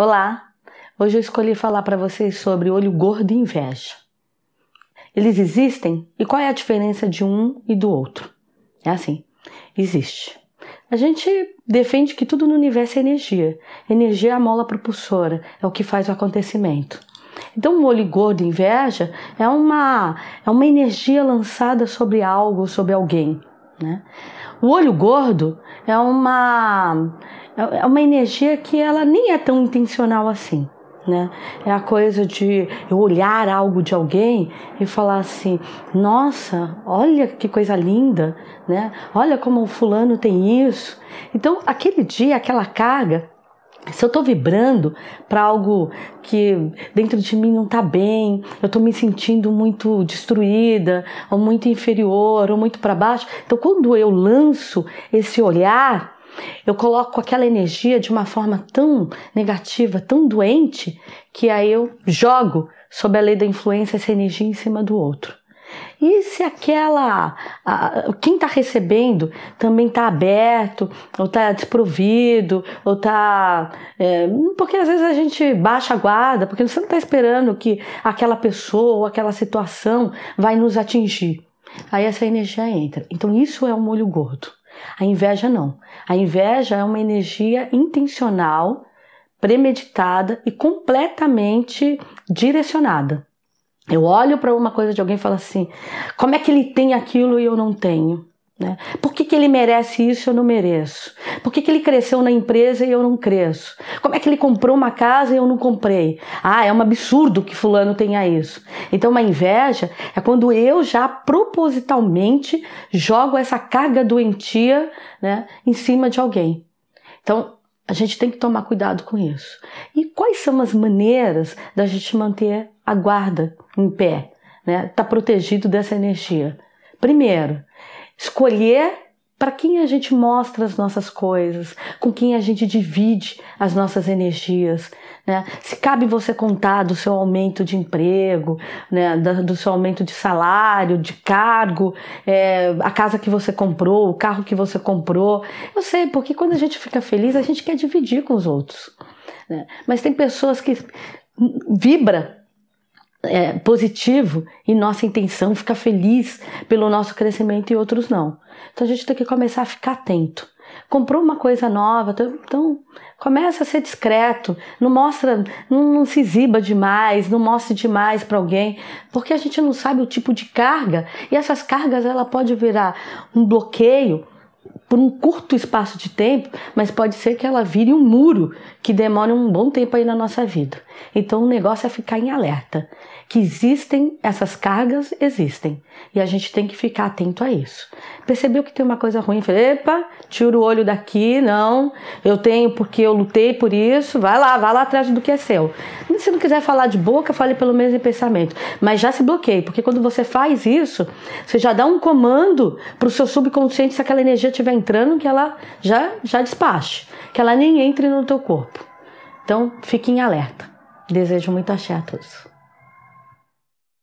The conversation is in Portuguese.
Olá! Hoje eu escolhi falar para vocês sobre olho gordo e inveja. Eles existem e qual é a diferença de um e do outro? É assim, existe. A gente defende que tudo no universo é energia. Energia é a mola propulsora, é o que faz o acontecimento. Então, o olho gordo e inveja é uma, é uma energia lançada sobre algo, sobre alguém. Né? O olho gordo é uma, é uma energia que ela nem é tão intencional assim. Né? É a coisa de eu olhar algo de alguém e falar assim: nossa, olha que coisa linda, né? Olha como o fulano tem isso. Então, aquele dia, aquela carga, se eu estou vibrando para algo que dentro de mim não está bem, eu estou me sentindo muito destruída, ou muito inferior, ou muito para baixo, então quando eu lanço esse olhar, eu coloco aquela energia de uma forma tão negativa, tão doente, que aí eu jogo sob a lei da influência essa energia em cima do outro. E se aquela. A, quem está recebendo também está aberto, ou está desprovido, ou está. É, porque às vezes a gente baixa a guarda, porque você não está esperando que aquela pessoa ou aquela situação vai nos atingir. Aí essa energia entra. Então isso é um molho gordo. A inveja não. A inveja é uma energia intencional, premeditada e completamente direcionada. Eu olho para uma coisa de alguém e falo assim: como é que ele tem aquilo e eu não tenho? Né? Por que, que ele merece isso e eu não mereço? Por que, que ele cresceu na empresa e eu não cresço? Como é que ele comprou uma casa e eu não comprei? Ah, é um absurdo que fulano tenha isso. Então, uma inveja é quando eu já propositalmente jogo essa carga doentia né, em cima de alguém. Então, a gente tem que tomar cuidado com isso. E quais são as maneiras da gente manter a guarda em pé, né? Tá protegido dessa energia. Primeiro, escolher para quem a gente mostra as nossas coisas, com quem a gente divide as nossas energias. Né? Se cabe você contar do seu aumento de emprego, né? do seu aumento de salário, de cargo, é, a casa que você comprou, o carro que você comprou. Eu sei, porque quando a gente fica feliz, a gente quer dividir com os outros. Né? Mas tem pessoas que vibra é, positivo e nossa intenção ficar feliz pelo nosso crescimento e outros não. Então a gente tem que começar a ficar atento. Comprou uma coisa nova, então, então começa a ser discreto, não mostra, não, não se exiba demais, não mostre demais para alguém, porque a gente não sabe o tipo de carga e essas cargas ela pode virar um bloqueio por um curto espaço de tempo, mas pode ser que ela vire um muro que demore um bom tempo aí na nossa vida. Então o negócio é ficar em alerta, que existem essas cargas, existem, e a gente tem que ficar atento a isso. Percebeu que tem uma coisa ruim, falei, epa, tira o olho daqui, não, eu tenho porque eu lutei por isso, vai lá, vai lá atrás do que é seu. Se não quiser falar de boca, fale pelo menos em pensamento, mas já se bloqueie, porque quando você faz isso, você já dá um comando para o seu subconsciente se aquela energia estiver entrando, que ela já, já despache, que ela nem entre no teu corpo. Então, fique em alerta. Desejo muito axé a todos.